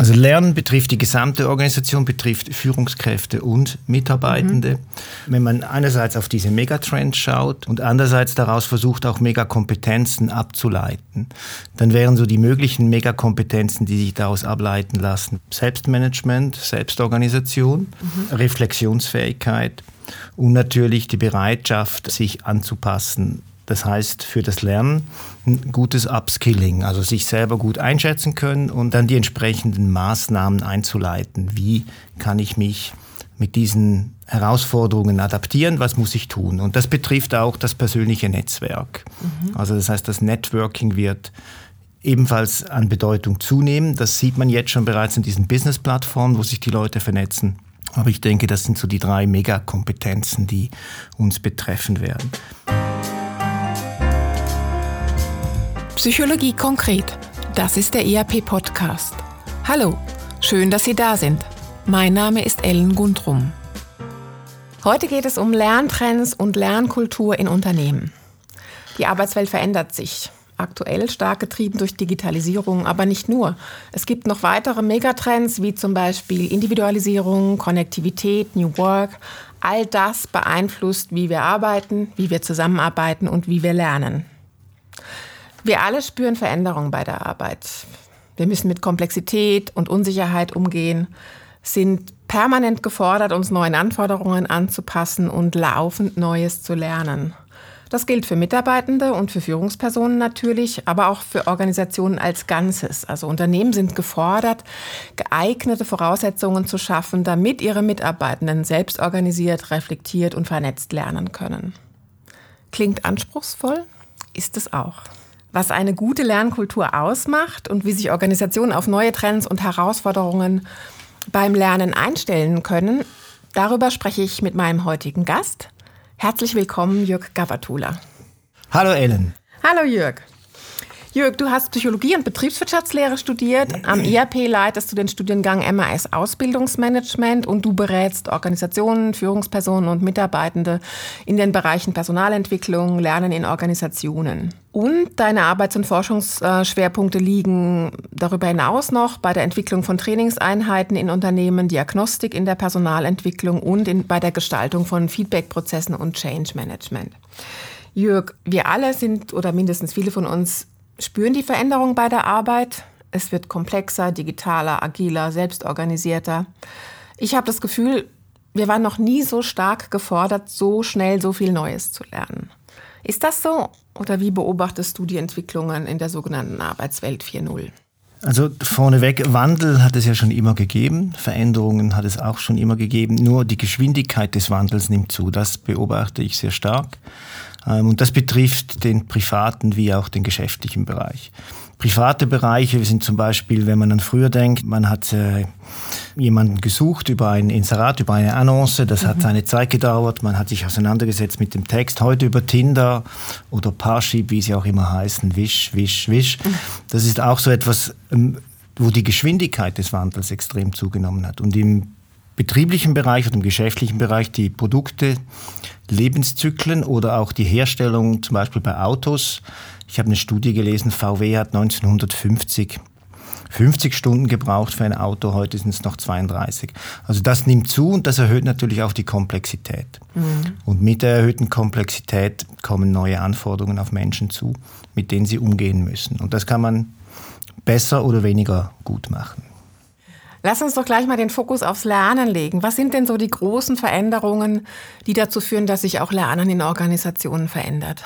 Also Lernen betrifft die gesamte Organisation, betrifft Führungskräfte und Mitarbeitende. Mhm. Wenn man einerseits auf diese Megatrends schaut und andererseits daraus versucht, auch Megakompetenzen abzuleiten, dann wären so die möglichen Megakompetenzen, die sich daraus ableiten lassen, Selbstmanagement, Selbstorganisation, mhm. Reflexionsfähigkeit und natürlich die Bereitschaft, sich anzupassen das heißt für das Lernen ein gutes Upskilling, also sich selber gut einschätzen können und dann die entsprechenden Maßnahmen einzuleiten. Wie kann ich mich mit diesen Herausforderungen adaptieren? Was muss ich tun? Und das betrifft auch das persönliche Netzwerk. Mhm. Also das heißt, das Networking wird ebenfalls an Bedeutung zunehmen. Das sieht man jetzt schon bereits in diesen Business-Plattformen, wo sich die Leute vernetzen. Aber ich denke, das sind so die drei Megakompetenzen, die uns betreffen werden. Psychologie konkret. Das ist der ERP-Podcast. Hallo, schön, dass Sie da sind. Mein Name ist Ellen Gundrum. Heute geht es um Lerntrends und Lernkultur in Unternehmen. Die Arbeitswelt verändert sich. Aktuell stark getrieben durch Digitalisierung, aber nicht nur. Es gibt noch weitere Megatrends wie zum Beispiel Individualisierung, Konnektivität, New Work. All das beeinflusst, wie wir arbeiten, wie wir zusammenarbeiten und wie wir lernen. Wir alle spüren Veränderungen bei der Arbeit. Wir müssen mit Komplexität und Unsicherheit umgehen, sind permanent gefordert, uns neuen Anforderungen anzupassen und laufend Neues zu lernen. Das gilt für Mitarbeitende und für Führungspersonen natürlich, aber auch für Organisationen als Ganzes. Also Unternehmen sind gefordert, geeignete Voraussetzungen zu schaffen, damit ihre Mitarbeitenden selbst organisiert, reflektiert und vernetzt lernen können. Klingt anspruchsvoll? Ist es auch. Was eine gute Lernkultur ausmacht und wie sich Organisationen auf neue Trends und Herausforderungen beim Lernen einstellen können, darüber spreche ich mit meinem heutigen Gast. Herzlich willkommen, Jörg Gavatula. Hallo Ellen. Hallo Jörg. Jörg, du hast Psychologie und Betriebswirtschaftslehre studiert. Am IAP leitest du den Studiengang MAS Ausbildungsmanagement und du berätst Organisationen, Führungspersonen und Mitarbeitende in den Bereichen Personalentwicklung, Lernen in Organisationen. Und deine Arbeits- und Forschungsschwerpunkte liegen darüber hinaus noch bei der Entwicklung von Trainingseinheiten in Unternehmen, Diagnostik in der Personalentwicklung und in, bei der Gestaltung von Feedbackprozessen und Change Management. Jörg, wir alle sind oder mindestens viele von uns spüren die Veränderung bei der Arbeit. Es wird komplexer, digitaler, agiler, selbstorganisierter. Ich habe das Gefühl, wir waren noch nie so stark gefordert, so schnell so viel Neues zu lernen. Ist das so? Oder wie beobachtest du die Entwicklungen in der sogenannten Arbeitswelt 4.0? Also vorneweg, Wandel hat es ja schon immer gegeben, Veränderungen hat es auch schon immer gegeben, nur die Geschwindigkeit des Wandels nimmt zu. Das beobachte ich sehr stark. Ähm, und das betrifft den privaten wie auch den geschäftlichen Bereich. Private Bereiche sind zum Beispiel, wenn man an früher denkt, man hat äh, jemanden gesucht über ein Inserat, über eine Annonce, das mhm. hat seine Zeit gedauert, man hat sich auseinandergesetzt mit dem Text, heute über Tinder oder Parship, wie sie auch immer heißen, Wish, Wish, Wish. Mhm. Das ist auch so etwas, ähm, wo die Geschwindigkeit des Wandels extrem zugenommen hat. Und im betrieblichen Bereich oder im geschäftlichen Bereich die Produkte, Lebenszyklen oder auch die Herstellung zum Beispiel bei Autos. Ich habe eine Studie gelesen, VW hat 1950 50 Stunden gebraucht für ein Auto, heute sind es noch 32. Also das nimmt zu und das erhöht natürlich auch die Komplexität. Mhm. Und mit der erhöhten Komplexität kommen neue Anforderungen auf Menschen zu, mit denen sie umgehen müssen. Und das kann man besser oder weniger gut machen. Lass uns doch gleich mal den Fokus aufs Lernen legen. Was sind denn so die großen Veränderungen, die dazu führen, dass sich auch Lernen in Organisationen verändert?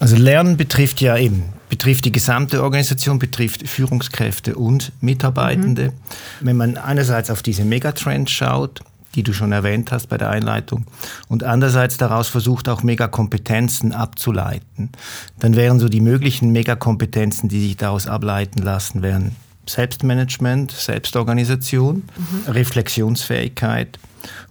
Also Lernen betrifft ja eben, betrifft die gesamte Organisation, betrifft Führungskräfte und Mitarbeitende. Mhm. Wenn man einerseits auf diese Megatrends schaut, die du schon erwähnt hast bei der Einleitung, und andererseits daraus versucht, auch Megakompetenzen abzuleiten, dann wären so die möglichen Megakompetenzen, die sich daraus ableiten lassen, wären Selbstmanagement, Selbstorganisation, mhm. Reflexionsfähigkeit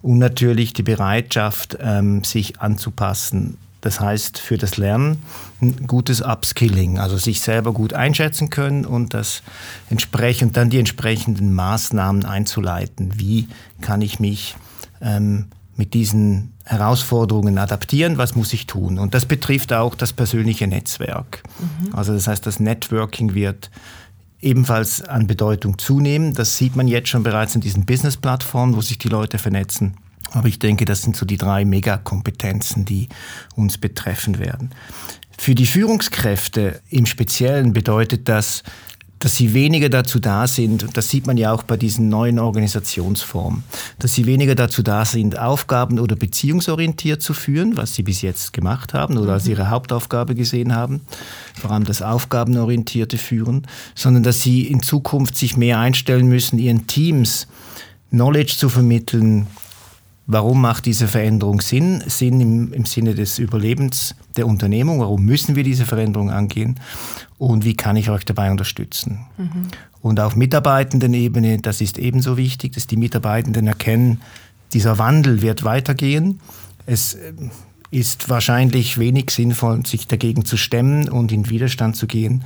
und natürlich die Bereitschaft, ähm, sich anzupassen. Das heißt für das Lernen ein gutes Upskilling, also sich selber gut einschätzen können und das entsprechend dann die entsprechenden Maßnahmen einzuleiten. Wie kann ich mich ähm, mit diesen Herausforderungen adaptieren, was muss ich tun? Und das betrifft auch das persönliche Netzwerk. Mhm. Also das heißt, das Networking wird ebenfalls an Bedeutung zunehmen. Das sieht man jetzt schon bereits in diesen Business-Plattformen, wo sich die Leute vernetzen. Aber ich denke, das sind so die drei Megakompetenzen, die uns betreffen werden. Für die Führungskräfte im Speziellen bedeutet das, dass sie weniger dazu da sind, und das sieht man ja auch bei diesen neuen Organisationsformen, dass sie weniger dazu da sind, Aufgaben oder beziehungsorientiert zu führen, was sie bis jetzt gemacht haben oder als ihre Hauptaufgabe gesehen haben, vor allem das aufgabenorientierte Führen, sondern dass sie in Zukunft sich mehr einstellen müssen, ihren Teams Knowledge zu vermitteln, Warum macht diese Veränderung Sinn? Sinn im, im, Sinne des Überlebens der Unternehmung. Warum müssen wir diese Veränderung angehen? Und wie kann ich euch dabei unterstützen? Mhm. Und auf Mitarbeitendenebene, das ist ebenso wichtig, dass die Mitarbeitenden erkennen, dieser Wandel wird weitergehen. Es äh, ist wahrscheinlich wenig sinnvoll, sich dagegen zu stemmen und in Widerstand zu gehen.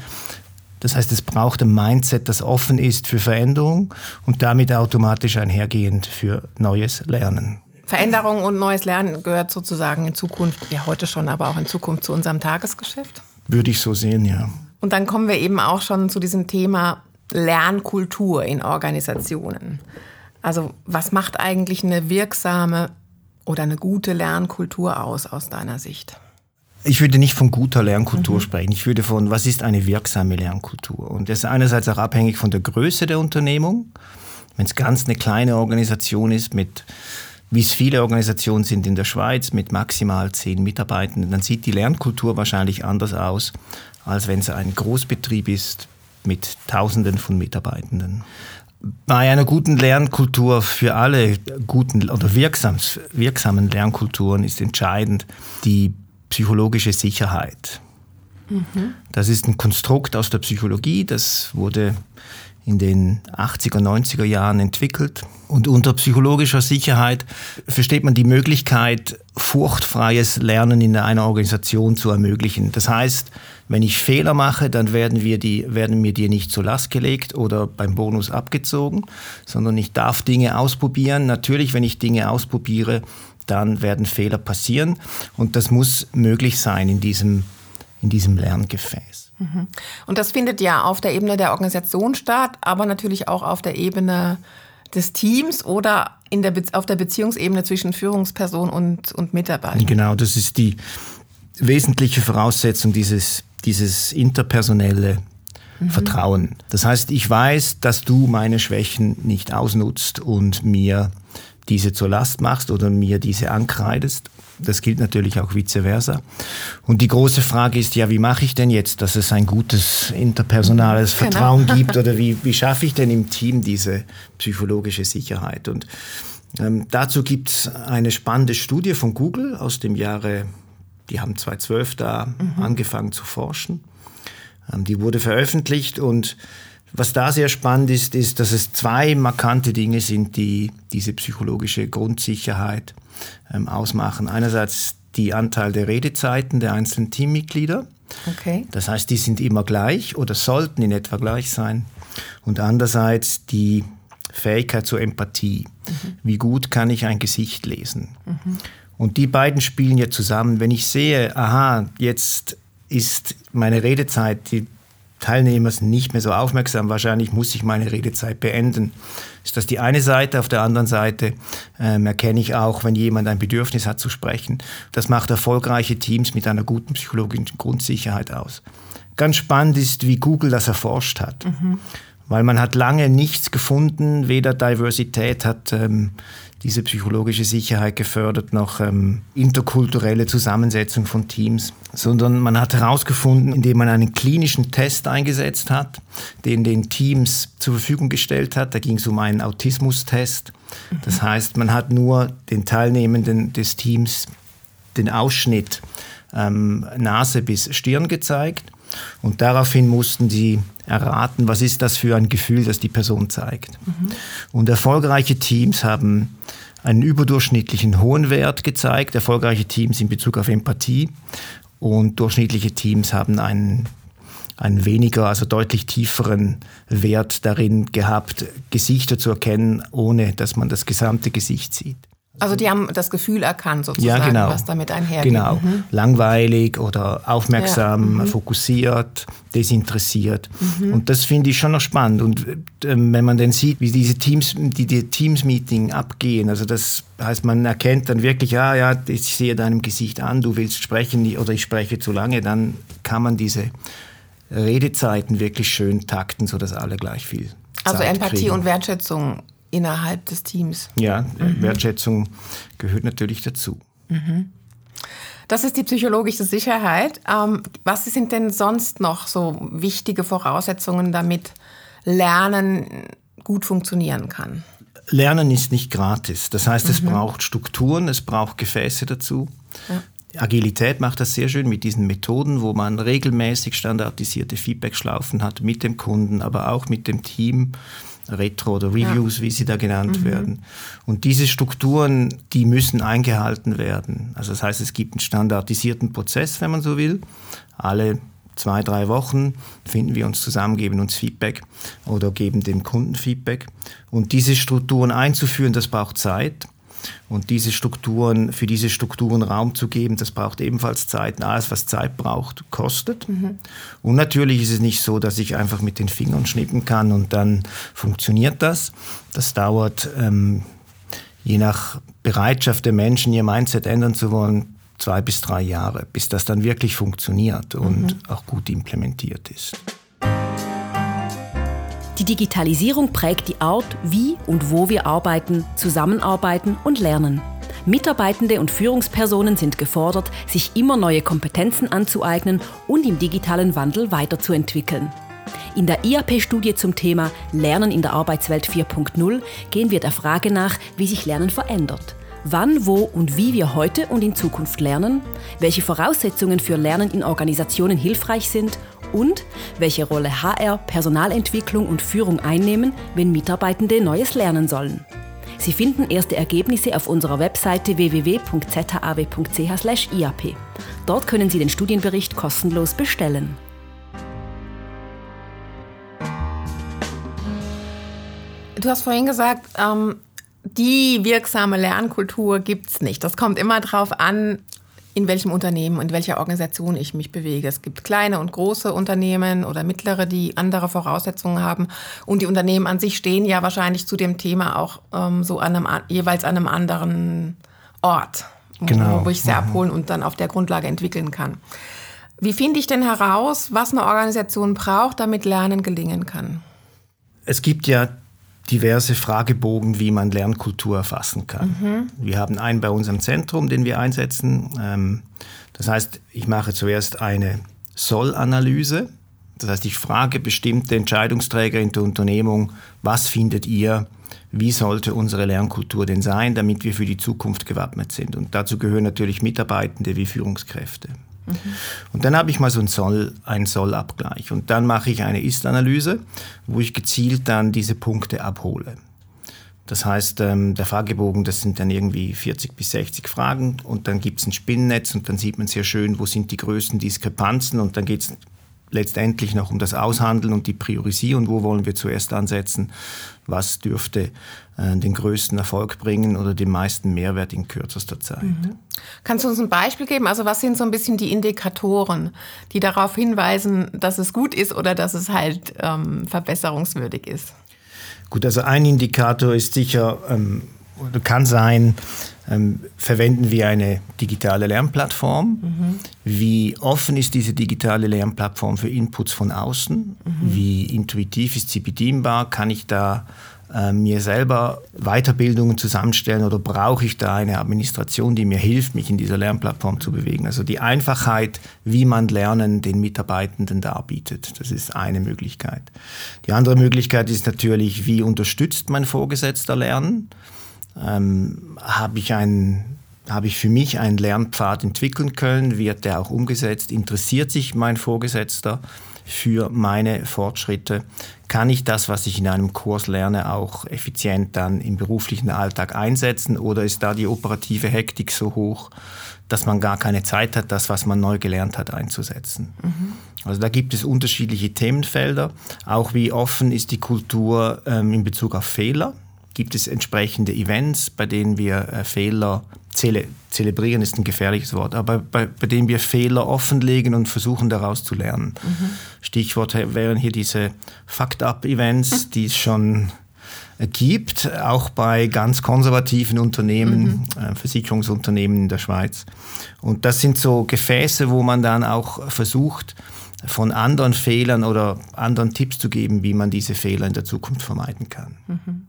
Das heißt, es braucht ein Mindset, das offen ist für Veränderung und damit automatisch einhergehend für neues Lernen. Veränderung und neues Lernen gehört sozusagen in Zukunft, ja heute schon, aber auch in Zukunft zu unserem Tagesgeschäft? Würde ich so sehen, ja. Und dann kommen wir eben auch schon zu diesem Thema Lernkultur in Organisationen. Also was macht eigentlich eine wirksame oder eine gute Lernkultur aus aus deiner Sicht? Ich würde nicht von guter Lernkultur mhm. sprechen. Ich würde von, was ist eine wirksame Lernkultur? Und das ist einerseits auch abhängig von der Größe der Unternehmung. Wenn es ganz eine kleine Organisation ist mit wie es viele Organisationen sind in der Schweiz mit maximal zehn Mitarbeitenden, dann sieht die Lernkultur wahrscheinlich anders aus, als wenn es ein Großbetrieb ist mit Tausenden von Mitarbeitenden. Bei einer guten Lernkultur für alle guten oder wirksams, wirksamen Lernkulturen ist entscheidend die psychologische Sicherheit. Mhm. Das ist ein Konstrukt aus der Psychologie, das wurde in den 80er, 90er Jahren entwickelt. Und unter psychologischer Sicherheit versteht man die Möglichkeit, furchtfreies Lernen in einer Organisation zu ermöglichen. Das heißt, wenn ich Fehler mache, dann werden, wir die, werden mir die nicht zur Last gelegt oder beim Bonus abgezogen, sondern ich darf Dinge ausprobieren. Natürlich, wenn ich Dinge ausprobiere, dann werden Fehler passieren und das muss möglich sein in diesem, in diesem Lerngefäß. Und das findet ja auf der Ebene der Organisation statt, aber natürlich auch auf der Ebene des Teams oder in der auf der Beziehungsebene zwischen Führungsperson und, und Mitarbeiter. Genau, das ist die wesentliche Voraussetzung dieses, dieses interpersonelle mhm. Vertrauen. Das heißt, ich weiß, dass du meine Schwächen nicht ausnutzt und mir diese zur Last machst oder mir diese ankreidest. Das gilt natürlich auch vice versa. Und die große Frage ist ja, wie mache ich denn jetzt, dass es ein gutes interpersonales genau. Vertrauen gibt oder wie, wie schaffe ich denn im Team diese psychologische Sicherheit? Und ähm, dazu gibt es eine spannende Studie von Google aus dem Jahre, die haben 2012 da mhm. angefangen zu forschen. Ähm, die wurde veröffentlicht und was da sehr spannend ist, ist, dass es zwei markante Dinge sind, die diese psychologische Grundsicherheit ähm, ausmachen. Einerseits die Anteil der Redezeiten der einzelnen Teammitglieder. Okay. Das heißt, die sind immer gleich oder sollten in etwa gleich sein. Und andererseits die Fähigkeit zur Empathie. Mhm. Wie gut kann ich ein Gesicht lesen? Mhm. Und die beiden spielen ja zusammen. Wenn ich sehe, aha, jetzt ist meine Redezeit, die Teilnehmer sind nicht mehr so aufmerksam, wahrscheinlich muss ich meine Redezeit beenden. Ist das die eine Seite? Auf der anderen Seite ähm, erkenne ich auch, wenn jemand ein Bedürfnis hat zu sprechen. Das macht erfolgreiche Teams mit einer guten psychologischen Grundsicherheit aus. Ganz spannend ist, wie Google das erforscht hat. Mhm. Weil man hat lange nichts gefunden, weder Diversität hat ähm, diese psychologische Sicherheit gefördert, noch ähm, interkulturelle Zusammensetzung von Teams, sondern man hat herausgefunden, indem man einen klinischen Test eingesetzt hat, den den Teams zur Verfügung gestellt hat. Da ging es um einen Autismustest. Das heißt, man hat nur den Teilnehmenden des Teams den Ausschnitt ähm, Nase bis Stirn gezeigt und daraufhin mussten sie erraten, was ist das für ein Gefühl, das die Person zeigt. Mhm. Und erfolgreiche Teams haben einen überdurchschnittlichen hohen Wert gezeigt, erfolgreiche Teams in Bezug auf Empathie und durchschnittliche Teams haben einen, einen weniger, also deutlich tieferen Wert darin gehabt, Gesichter zu erkennen, ohne dass man das gesamte Gesicht sieht. Also die haben das Gefühl erkannt sozusagen, ja, genau. was damit einhergeht. Genau, mhm. langweilig oder aufmerksam, ja. mhm. fokussiert, desinteressiert. Mhm. Und das finde ich schon noch spannend. Und äh, wenn man dann sieht, wie diese Teams, die, die Teams-Meeting abgehen, also das heißt, man erkennt dann wirklich, ja, ja, ich sehe deinem Gesicht an, du willst sprechen oder ich spreche zu lange, dann kann man diese Redezeiten wirklich schön takten, sodass alle gleich viel also Zeit Empathie kriegen. und Wertschätzung innerhalb des Teams. Ja, mhm. Wertschätzung gehört natürlich dazu. Mhm. Das ist die psychologische Sicherheit. Ähm, was sind denn sonst noch so wichtige Voraussetzungen, damit Lernen gut funktionieren kann? Lernen ist nicht gratis. Das heißt, es mhm. braucht Strukturen, es braucht Gefäße dazu. Ja. Agilität macht das sehr schön mit diesen Methoden, wo man regelmäßig standardisierte Feedback-Schlaufen hat mit dem Kunden, aber auch mit dem Team. Retro oder Reviews, ja. wie sie da genannt mhm. werden. Und diese Strukturen, die müssen eingehalten werden. Also das heißt, es gibt einen standardisierten Prozess, wenn man so will. Alle zwei, drei Wochen finden wir uns zusammen, geben uns Feedback oder geben dem Kunden Feedback. Und diese Strukturen einzuführen, das braucht Zeit. Und diese Strukturen, für diese Strukturen Raum zu geben, das braucht ebenfalls Zeit. Alles, was Zeit braucht, kostet. Mhm. Und natürlich ist es nicht so, dass ich einfach mit den Fingern schnippen kann und dann funktioniert das. Das dauert, ähm, je nach Bereitschaft der Menschen, ihr Mindset ändern zu wollen, zwei bis drei Jahre, bis das dann wirklich funktioniert und mhm. auch gut implementiert ist. Die Digitalisierung prägt die Art, wie und wo wir arbeiten, zusammenarbeiten und lernen. Mitarbeitende und Führungspersonen sind gefordert, sich immer neue Kompetenzen anzueignen und im digitalen Wandel weiterzuentwickeln. In der IAP-Studie zum Thema Lernen in der Arbeitswelt 4.0 gehen wir der Frage nach, wie sich Lernen verändert. Wann, wo und wie wir heute und in Zukunft lernen, welche Voraussetzungen für Lernen in Organisationen hilfreich sind und welche Rolle HR, Personalentwicklung und Führung einnehmen, wenn Mitarbeitende Neues lernen sollen. Sie finden erste Ergebnisse auf unserer Webseite www.zaw.ch/iap. Dort können Sie den Studienbericht kostenlos bestellen. Du hast vorhin gesagt, ähm, die wirksame Lernkultur gibt es nicht. Das kommt immer darauf an, in welchem Unternehmen und welcher Organisation ich mich bewege. Es gibt kleine und große Unternehmen oder mittlere, die andere Voraussetzungen haben. Und die Unternehmen an sich stehen ja wahrscheinlich zu dem Thema auch ähm, so an einem, jeweils an einem anderen Ort, genau. wo ich sie mhm. abholen und dann auf der Grundlage entwickeln kann. Wie finde ich denn heraus, was eine Organisation braucht, damit Lernen gelingen kann? Es gibt ja diverse Fragebogen, wie man Lernkultur erfassen kann. Mhm. Wir haben einen bei uns im Zentrum, den wir einsetzen. Ähm, das heißt, ich mache zuerst eine Soll-Analyse. Das heißt, ich frage bestimmte Entscheidungsträger in der Unternehmung, was findet ihr, wie sollte unsere Lernkultur denn sein, damit wir für die Zukunft gewappnet sind. Und dazu gehören natürlich Mitarbeitende wie Führungskräfte. Mhm. Und dann habe ich mal so einen Soll, einen Soll-Abgleich. Und dann mache ich eine Ist-Analyse, wo ich gezielt dann diese Punkte abhole. Das heißt, ähm, der Fragebogen, das sind dann irgendwie 40 bis 60 Fragen und dann gibt es ein Spinnennetz und dann sieht man sehr schön, wo sind die größten Diskrepanzen und dann geht es letztendlich noch um das Aushandeln und die Priorisierung, wo wollen wir zuerst ansetzen, was dürfte äh, den größten Erfolg bringen oder den meisten Mehrwert in kürzester Zeit. Mhm. Kannst du uns ein Beispiel geben? Also was sind so ein bisschen die Indikatoren, die darauf hinweisen, dass es gut ist oder dass es halt ähm, verbesserungswürdig ist? Gut, also ein Indikator ist sicher, ähm, oder kann sein, ähm, verwenden wir eine digitale Lernplattform? Mhm. Wie offen ist diese digitale Lernplattform für Inputs von außen? Mhm. Wie intuitiv ist sie bedienbar? Kann ich da äh, mir selber Weiterbildungen zusammenstellen oder brauche ich da eine Administration, die mir hilft, mich in dieser Lernplattform zu bewegen? Also die Einfachheit, wie man Lernen den Mitarbeitenden darbietet, das ist eine Möglichkeit. Die andere Möglichkeit ist natürlich, wie unterstützt mein Vorgesetzter Lernen? Ähm, habe ich einen habe ich für mich einen Lernpfad entwickeln können, wird der auch umgesetzt, interessiert sich mein Vorgesetzter für meine Fortschritte, kann ich das, was ich in einem Kurs lerne, auch effizient dann im beruflichen Alltag einsetzen oder ist da die operative Hektik so hoch, dass man gar keine Zeit hat, das, was man neu gelernt hat, einzusetzen. Mhm. Also da gibt es unterschiedliche Themenfelder, auch wie offen ist die Kultur ähm, in Bezug auf Fehler. Gibt es entsprechende Events, bei denen wir äh, Fehler zele zelebrieren, ist ein gefährliches Wort, aber bei, bei denen wir Fehler offenlegen und versuchen daraus zu lernen. Mhm. Stichwort wären hier diese Fucked-up-Events, die es schon äh, gibt, auch bei ganz konservativen Unternehmen, mhm. äh, Versicherungsunternehmen in der Schweiz. Und das sind so Gefäße, wo man dann auch versucht, von anderen Fehlern oder anderen Tipps zu geben, wie man diese Fehler in der Zukunft vermeiden kann. Mhm.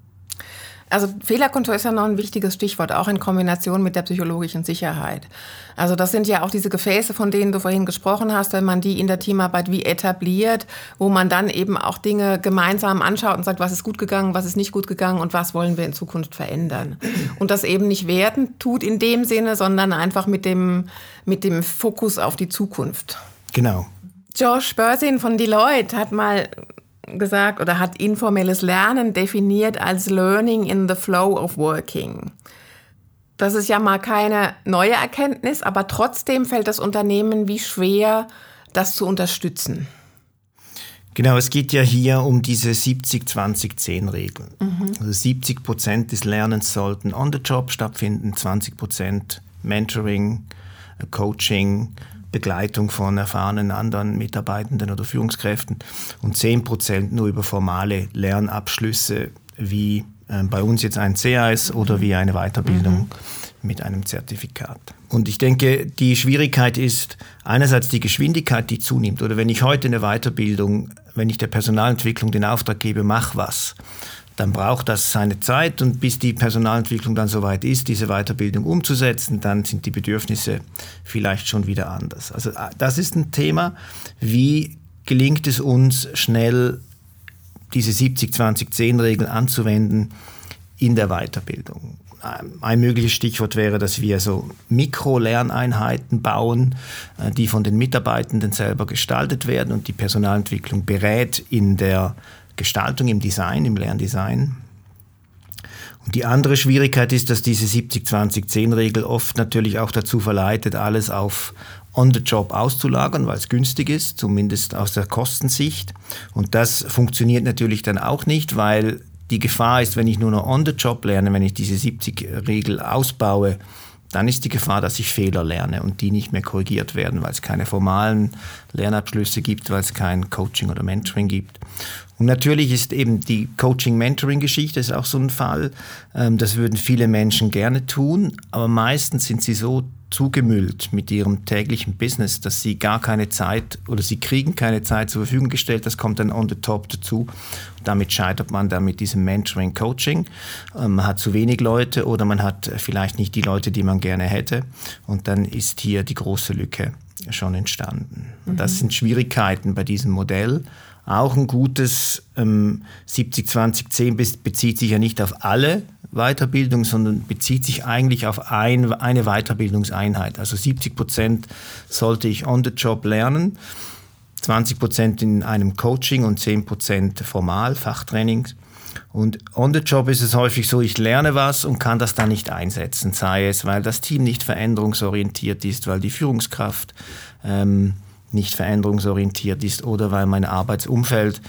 Also Fehlerkultur ist ja noch ein wichtiges Stichwort, auch in Kombination mit der psychologischen Sicherheit. Also das sind ja auch diese Gefäße, von denen du vorhin gesprochen hast, wenn man die in der Teamarbeit wie etabliert, wo man dann eben auch Dinge gemeinsam anschaut und sagt, was ist gut gegangen, was ist nicht gut gegangen und was wollen wir in Zukunft verändern. Und das eben nicht werten tut in dem Sinne, sondern einfach mit dem, mit dem Fokus auf die Zukunft. Genau. Josh Börsin von Deloitte hat mal gesagt oder hat informelles Lernen definiert als Learning in the Flow of Working. Das ist ja mal keine neue Erkenntnis, aber trotzdem fällt das Unternehmen wie schwer, das zu unterstützen. Genau, es geht ja hier um diese 70-20-10-Regel. Mhm. Also 70 Prozent des Lernens sollten on the job stattfinden, 20 Prozent Mentoring, Coaching, Begleitung von erfahrenen anderen Mitarbeitenden oder Führungskräften und 10 Prozent nur über formale Lernabschlüsse wie äh, bei uns jetzt ein CAS oder wie eine Weiterbildung mhm. mit einem Zertifikat. Und ich denke, die Schwierigkeit ist einerseits die Geschwindigkeit, die zunimmt. Oder wenn ich heute eine Weiterbildung, wenn ich der Personalentwicklung den Auftrag gebe, mach was, dann braucht das seine Zeit und bis die Personalentwicklung dann soweit ist, diese Weiterbildung umzusetzen, dann sind die Bedürfnisse vielleicht schon wieder anders. Also äh, das ist ein Thema, wie gelingt es uns schnell diese 70-20-10-Regel anzuwenden in der Weiterbildung. Ein mögliches Stichwort wäre, dass wir so Mikrolerneinheiten bauen, äh, die von den Mitarbeitenden selber gestaltet werden und die Personalentwicklung berät in der Gestaltung im Design, im Lerndesign. Und die andere Schwierigkeit ist, dass diese 70-20-10-Regel oft natürlich auch dazu verleitet, alles auf on the job auszulagern, weil es günstig ist, zumindest aus der Kostensicht. Und das funktioniert natürlich dann auch nicht, weil die Gefahr ist, wenn ich nur noch on the job lerne, wenn ich diese 70-Regel ausbaue, dann ist die Gefahr, dass ich Fehler lerne und die nicht mehr korrigiert werden, weil es keine formalen Lernabschlüsse gibt, weil es kein Coaching oder Mentoring gibt. Und natürlich ist eben die Coaching-Mentoring-Geschichte auch so ein Fall. Ähm, das würden viele Menschen gerne tun, aber meistens sind sie so zugemüllt mit ihrem täglichen Business, dass sie gar keine Zeit oder sie kriegen keine Zeit zur Verfügung gestellt. Das kommt dann on the top dazu. Und damit scheitert man dann mit diesem Mentoring, Coaching. Ähm, man hat zu wenig Leute oder man hat vielleicht nicht die Leute, die man gerne hätte. Und dann ist hier die große Lücke schon entstanden. Mhm. Das sind Schwierigkeiten bei diesem Modell. Auch ein gutes ähm, 70-20-10 bezieht sich ja nicht auf alle Weiterbildung, sondern bezieht sich eigentlich auf ein, eine Weiterbildungseinheit. Also 70 Prozent sollte ich on the job lernen, 20 Prozent in einem Coaching und 10 Prozent formal, Fachtraining. Und on the job ist es häufig so, ich lerne was und kann das dann nicht einsetzen, sei es, weil das Team nicht veränderungsorientiert ist, weil die Führungskraft ähm, nicht veränderungsorientiert ist oder weil mein Arbeitsumfeld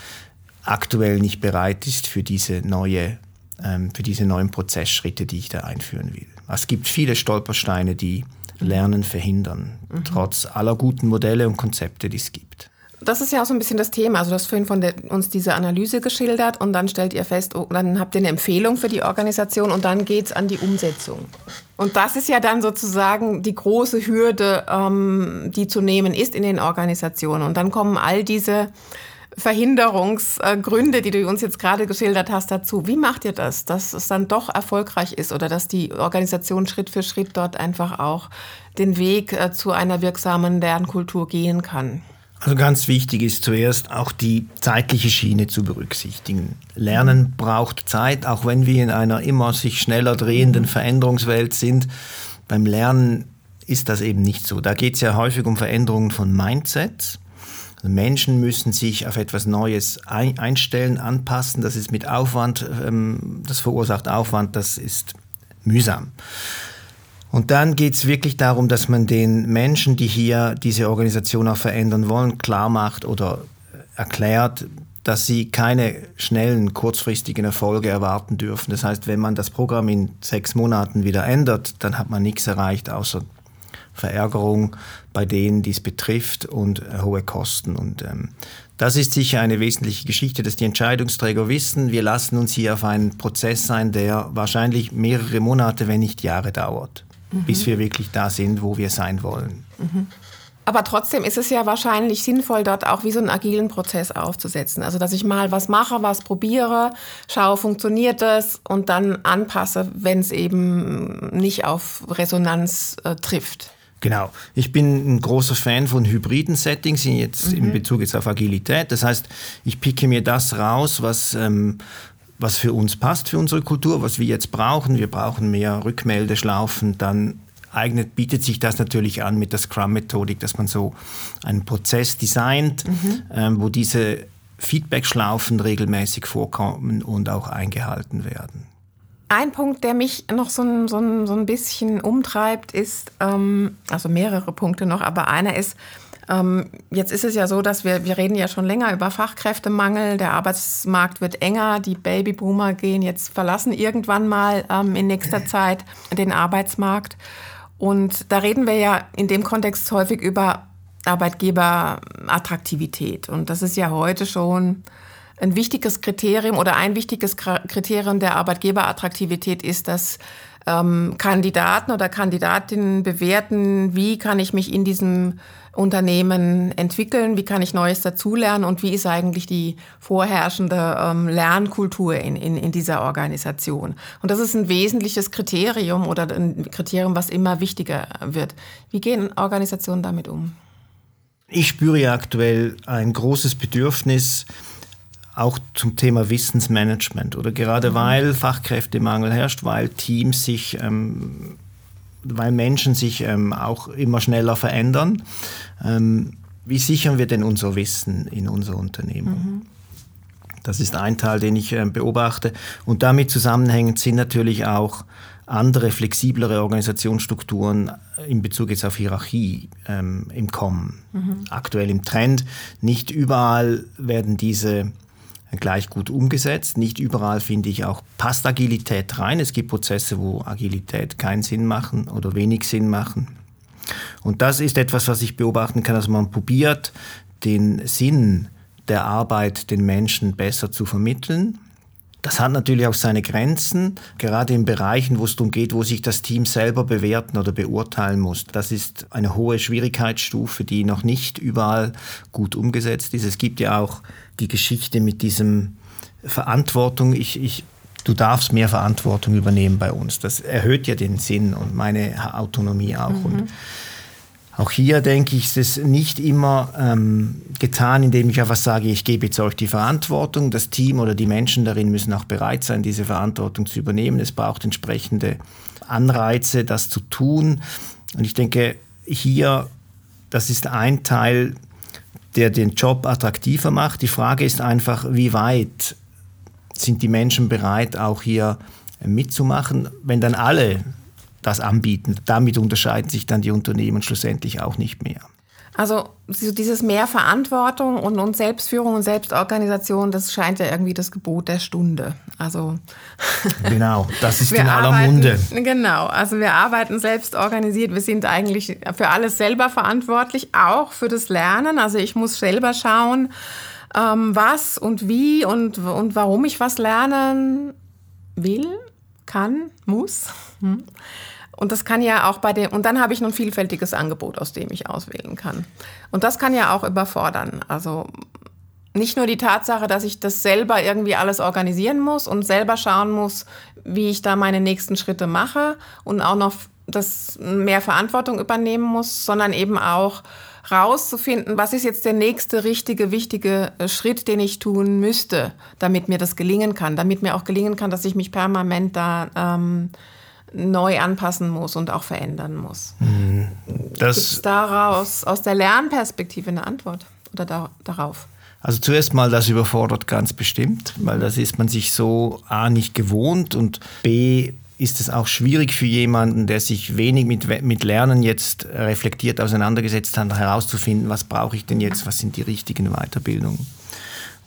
aktuell nicht bereit ist für diese neue ähm, für diese neuen Prozessschritte, die ich da einführen will. Es gibt viele Stolpersteine, die Lernen verhindern, mhm. trotz aller guten Modelle und Konzepte, die es gibt. Das ist ja auch so ein bisschen das Thema. Also du hast vorhin von der, uns diese Analyse geschildert und dann stellt ihr fest, oh, dann habt ihr eine Empfehlung für die Organisation und dann geht es an die Umsetzung. Und das ist ja dann sozusagen die große Hürde, ähm, die zu nehmen ist in den Organisationen. Und dann kommen all diese Verhinderungsgründe, die du uns jetzt gerade geschildert hast, dazu. Wie macht ihr das, dass es dann doch erfolgreich ist oder dass die Organisation Schritt für Schritt dort einfach auch den Weg äh, zu einer wirksamen Lernkultur gehen kann? Also ganz wichtig ist zuerst auch die zeitliche Schiene zu berücksichtigen. Lernen braucht Zeit, auch wenn wir in einer immer sich schneller drehenden mhm. Veränderungswelt sind. Beim Lernen ist das eben nicht so. Da geht es ja häufig um Veränderungen von Mindsets. Also Menschen müssen sich auf etwas Neues einstellen, anpassen. Das ist mit Aufwand, ähm, das verursacht Aufwand, das ist mühsam. Und dann geht es wirklich darum, dass man den Menschen, die hier diese Organisation auch verändern wollen, klar macht oder erklärt, dass sie keine schnellen, kurzfristigen Erfolge erwarten dürfen. Das heißt, wenn man das Programm in sechs Monaten wieder ändert, dann hat man nichts erreicht, außer Verärgerung bei denen, die es betrifft und äh, hohe Kosten. Und ähm, das ist sicher eine wesentliche Geschichte, dass die Entscheidungsträger wissen, wir lassen uns hier auf einen Prozess ein, der wahrscheinlich mehrere Monate, wenn nicht Jahre dauert, mhm. bis wir wirklich da sind, wo wir sein wollen. Mhm. Aber trotzdem ist es ja wahrscheinlich sinnvoll, dort auch wie so einen agilen Prozess aufzusetzen. Also, dass ich mal was mache, was probiere, schaue, funktioniert das und dann anpasse, wenn es eben nicht auf Resonanz äh, trifft. Genau. Ich bin ein großer Fan von hybriden Settings jetzt mhm. in Bezug jetzt auf Agilität. Das heißt, ich picke mir das raus, was, ähm, was für uns passt, für unsere Kultur, was wir jetzt brauchen. Wir brauchen mehr Rückmeldeschlaufen. Dann eignet, bietet sich das natürlich an mit der Scrum-Methodik, dass man so einen Prozess designt, mhm. ähm, wo diese Feedback-Schlaufen regelmäßig vorkommen und auch eingehalten werden. Ein Punkt, der mich noch so ein, so ein, so ein bisschen umtreibt, ist, ähm, also mehrere Punkte noch, aber einer ist, ähm, jetzt ist es ja so, dass wir, wir reden ja schon länger über Fachkräftemangel, der Arbeitsmarkt wird enger, die Babyboomer gehen jetzt, verlassen irgendwann mal ähm, in nächster Zeit den Arbeitsmarkt. Und da reden wir ja in dem Kontext häufig über Arbeitgeberattraktivität. Und das ist ja heute schon ein wichtiges Kriterium oder ein wichtiges Kriterium der Arbeitgeberattraktivität ist, dass ähm, Kandidaten oder Kandidatinnen bewerten, wie kann ich mich in diesem Unternehmen entwickeln, wie kann ich Neues dazulernen und wie ist eigentlich die vorherrschende ähm, Lernkultur in, in, in dieser Organisation. Und das ist ein wesentliches Kriterium oder ein Kriterium, was immer wichtiger wird. Wie gehen Organisationen damit um? Ich spüre ja aktuell ein großes Bedürfnis, auch zum Thema Wissensmanagement oder gerade mhm. weil Fachkräftemangel herrscht, weil Teams sich, ähm, weil Menschen sich ähm, auch immer schneller verändern. Ähm, wie sichern wir denn unser Wissen in unser Unternehmen? Mhm. Das ist ein Teil, den ich äh, beobachte. Und damit zusammenhängend sind natürlich auch andere, flexiblere Organisationsstrukturen in Bezug jetzt auf Hierarchie ähm, im Kommen. Mhm. Aktuell im Trend. Nicht überall werden diese gleich gut umgesetzt. Nicht überall finde ich auch passt Agilität rein. Es gibt Prozesse, wo Agilität keinen Sinn machen oder wenig Sinn machen. Und das ist etwas, was ich beobachten kann, dass man probiert, den Sinn der Arbeit den Menschen besser zu vermitteln. Das hat natürlich auch seine Grenzen, gerade in Bereichen, wo es darum geht, wo sich das Team selber bewerten oder beurteilen muss. Das ist eine hohe Schwierigkeitsstufe, die noch nicht überall gut umgesetzt ist. Es gibt ja auch die Geschichte mit diesem Verantwortung. Ich, ich, du darfst mehr Verantwortung übernehmen bei uns. Das erhöht ja den Sinn und meine Autonomie auch. Mhm. Und auch hier denke ich, ist es nicht immer ähm, getan, indem ich einfach sage, ich gebe jetzt euch die Verantwortung. Das Team oder die Menschen darin müssen auch bereit sein, diese Verantwortung zu übernehmen. Es braucht entsprechende Anreize, das zu tun. Und ich denke, hier, das ist ein Teil der den Job attraktiver macht. Die Frage ist einfach, wie weit sind die Menschen bereit, auch hier mitzumachen, wenn dann alle das anbieten. Damit unterscheiden sich dann die Unternehmen schlussendlich auch nicht mehr. Also dieses mehr Verantwortung und, und Selbstführung und Selbstorganisation, das scheint ja irgendwie das Gebot der Stunde. Also genau, das ist in aller arbeiten, Munde. Genau, also wir arbeiten selbst organisiert. Wir sind eigentlich für alles selber verantwortlich, auch für das Lernen. Also ich muss selber schauen, ähm, was und wie und, und warum ich was lernen will, kann, muss. Hm. Und das kann ja auch bei dem, und dann habe ich ein vielfältiges Angebot, aus dem ich auswählen kann. Und das kann ja auch überfordern. Also nicht nur die Tatsache, dass ich das selber irgendwie alles organisieren muss und selber schauen muss, wie ich da meine nächsten Schritte mache und auch noch das mehr Verantwortung übernehmen muss, sondern eben auch rauszufinden, was ist jetzt der nächste richtige, wichtige äh, Schritt, den ich tun müsste, damit mir das gelingen kann, damit mir auch gelingen kann, dass ich mich permanent da ähm, neu anpassen muss und auch verändern muss. Mhm. Gibt es daraus aus der Lernperspektive eine Antwort oder da, darauf? Also zuerst mal, das überfordert ganz bestimmt, weil das ist man sich so A nicht gewohnt und B ist es auch schwierig für jemanden, der sich wenig mit, mit Lernen jetzt reflektiert auseinandergesetzt hat, herauszufinden, was brauche ich denn jetzt, was sind die richtigen Weiterbildungen.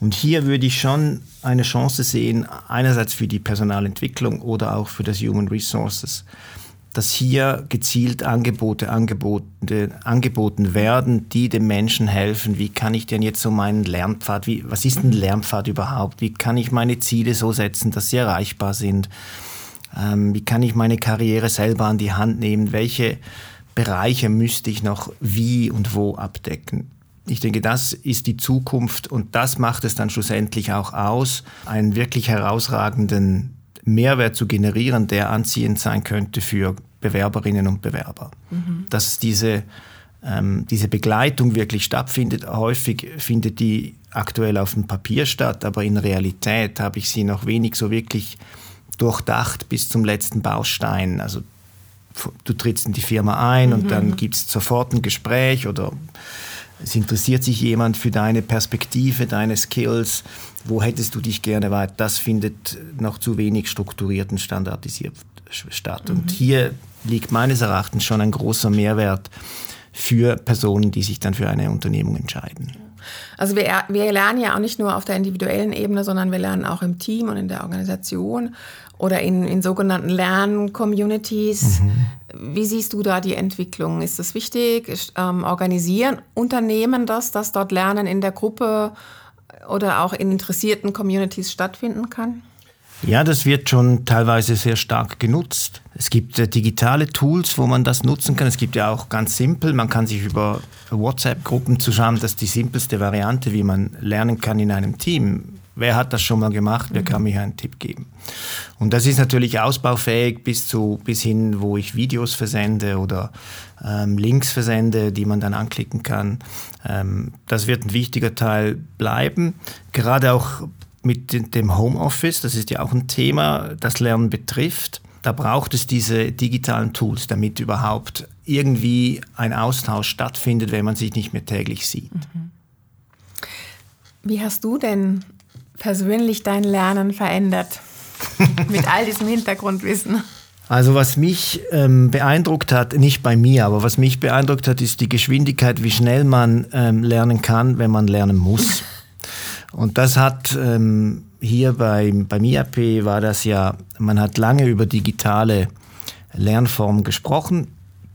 Und hier würde ich schon eine Chance sehen, einerseits für die Personalentwicklung oder auch für das Human Resources, dass hier gezielt Angebote angeboten, angeboten werden, die dem Menschen helfen. Wie kann ich denn jetzt so meinen Lernpfad, wie, was ist ein Lernpfad überhaupt? Wie kann ich meine Ziele so setzen, dass sie erreichbar sind? Ähm, wie kann ich meine Karriere selber an die Hand nehmen? Welche Bereiche müsste ich noch wie und wo abdecken? Ich denke, das ist die Zukunft und das macht es dann schlussendlich auch aus, einen wirklich herausragenden Mehrwert zu generieren, der anziehend sein könnte für Bewerberinnen und Bewerber. Mhm. Dass diese, ähm, diese Begleitung wirklich stattfindet. Häufig findet die aktuell auf dem Papier statt, aber in Realität habe ich sie noch wenig so wirklich durchdacht bis zum letzten Baustein. Also du trittst in die Firma ein mhm. und dann gibt es sofort ein Gespräch oder es interessiert sich jemand für deine Perspektive, deine Skills. Wo hättest du dich gerne weiter? Das findet noch zu wenig strukturiert und standardisiert statt. Mhm. Und hier liegt meines Erachtens schon ein großer Mehrwert für Personen, die sich dann für eine Unternehmung entscheiden. Also wir, wir lernen ja auch nicht nur auf der individuellen Ebene, sondern wir lernen auch im Team und in der Organisation oder in, in sogenannten Lern-Communities. Mhm. Wie siehst du da die Entwicklung? Ist das wichtig? Ähm, organisieren Unternehmen das, dass dort Lernen in der Gruppe oder auch in interessierten Communities stattfinden kann? Ja, das wird schon teilweise sehr stark genutzt. Es gibt äh, digitale Tools, wo man das nutzen kann. Es gibt ja auch ganz simpel, man kann sich über WhatsApp-Gruppen zusammen, das ist die simpelste Variante, wie man lernen kann in einem Team. Wer hat das schon mal gemacht? Wer kann mir einen Tipp geben? Und das ist natürlich ausbaufähig bis, zu, bis hin, wo ich Videos versende oder ähm, Links versende, die man dann anklicken kann. Ähm, das wird ein wichtiger Teil bleiben. Gerade auch mit dem Homeoffice, das ist ja auch ein Thema, das Lernen betrifft. Da braucht es diese digitalen Tools, damit überhaupt irgendwie ein Austausch stattfindet, wenn man sich nicht mehr täglich sieht. Mhm. Wie hast du denn persönlich dein Lernen verändert? Mit all diesem Hintergrundwissen. Also was mich ähm, beeindruckt hat, nicht bei mir, aber was mich beeindruckt hat, ist die Geschwindigkeit, wie schnell man ähm, lernen kann, wenn man lernen muss. Und das hat ähm, hier bei, beim IAP war das ja, man hat lange über digitale Lernformen gesprochen.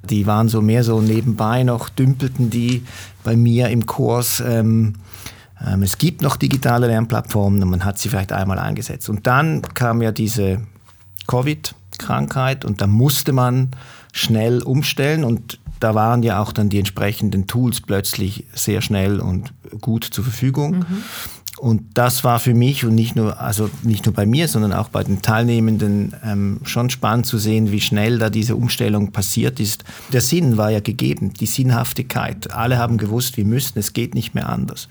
Die waren so mehr so nebenbei noch, dümpelten die bei mir im Kurs. Ähm, es gibt noch digitale Lernplattformen und man hat sie vielleicht einmal eingesetzt. Und dann kam ja diese Covid-Krankheit und da musste man schnell umstellen und da waren ja auch dann die entsprechenden Tools plötzlich sehr schnell und gut zur Verfügung. Mhm. Und das war für mich und nicht nur, also nicht nur bei mir, sondern auch bei den Teilnehmenden ähm, schon spannend zu sehen, wie schnell da diese Umstellung passiert ist. Der Sinn war ja gegeben, die Sinnhaftigkeit. Alle haben gewusst, wir müssen, es geht nicht mehr anders.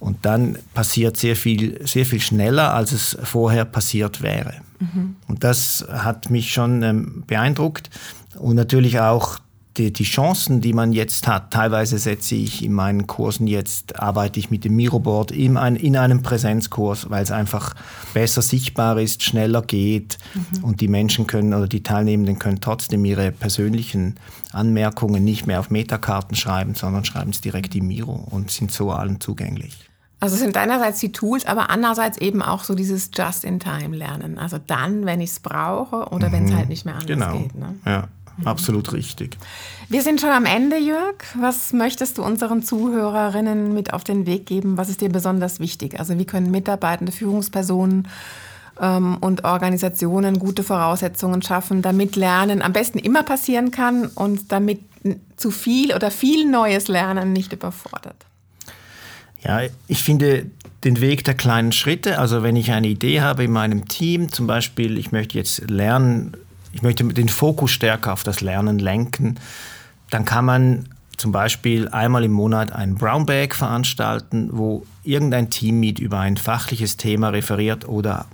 Und dann passiert sehr viel, sehr viel schneller, als es vorher passiert wäre. Mhm. Und das hat mich schon ähm, beeindruckt. Und natürlich auch die, die Chancen, die man jetzt hat, teilweise setze ich in meinen Kursen jetzt, arbeite ich mit dem Miroboard in, ein, in einem Präsenzkurs, weil es einfach besser sichtbar ist, schneller geht mhm. und die Menschen können oder die Teilnehmenden können trotzdem ihre persönlichen Anmerkungen nicht mehr auf Metakarten schreiben, sondern schreiben es direkt im Miro und sind so allen zugänglich. Also es sind einerseits die Tools, aber andererseits eben auch so dieses Just-in-Time-Lernen. Also dann, wenn ich es brauche oder mhm. wenn es halt nicht mehr anders genau. geht. Ne? Ja. Absolut richtig. Wir sind schon am Ende, Jörg. Was möchtest du unseren Zuhörerinnen mit auf den Weg geben? Was ist dir besonders wichtig? Also wie können Mitarbeitende, Führungspersonen ähm, und Organisationen gute Voraussetzungen schaffen, damit Lernen am besten immer passieren kann und damit zu viel oder viel neues Lernen nicht überfordert? Ja, ich finde den Weg der kleinen Schritte. Also wenn ich eine Idee habe in meinem Team, zum Beispiel, ich möchte jetzt lernen, ich möchte den Fokus stärker auf das Lernen lenken, dann kann man zum Beispiel einmal im Monat ein Brown Bag veranstalten, wo irgendein Teammeet über ein fachliches Thema referiert oder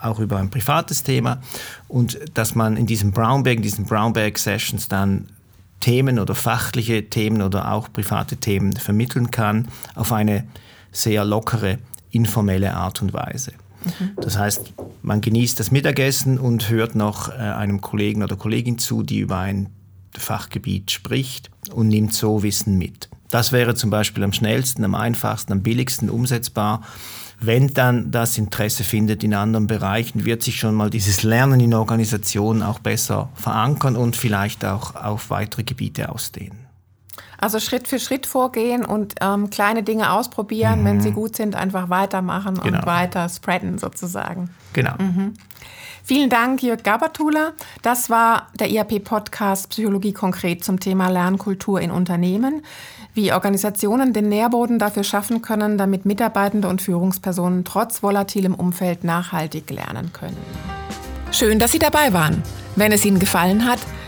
auch über ein privates Thema und dass man in diesem Brown Bag, in diesen Brown Bag Sessions dann Themen oder fachliche Themen oder auch private Themen vermitteln kann auf eine sehr lockere, informelle Art und Weise. Das heißt, man genießt das Mittagessen und hört noch äh, einem Kollegen oder Kollegin zu, die über ein Fachgebiet spricht und nimmt so Wissen mit. Das wäre zum Beispiel am schnellsten, am einfachsten, am billigsten umsetzbar wenn dann das Interesse findet in anderen Bereichen, wird sich schon mal dieses Lernen in Organisationen auch besser verankern und vielleicht auch auf weitere Gebiete ausdehnen. Also Schritt für Schritt vorgehen und ähm, kleine Dinge ausprobieren. Mhm. Wenn sie gut sind, einfach weitermachen genau. und weiter spreaden sozusagen. Genau. Mhm. Vielen Dank, Jörg Gabertuler. Das war der IAP-Podcast Psychologie konkret zum Thema Lernkultur in Unternehmen wie Organisationen den Nährboden dafür schaffen können, damit Mitarbeitende und Führungspersonen trotz volatilem Umfeld nachhaltig lernen können. Schön, dass Sie dabei waren. Wenn es Ihnen gefallen hat,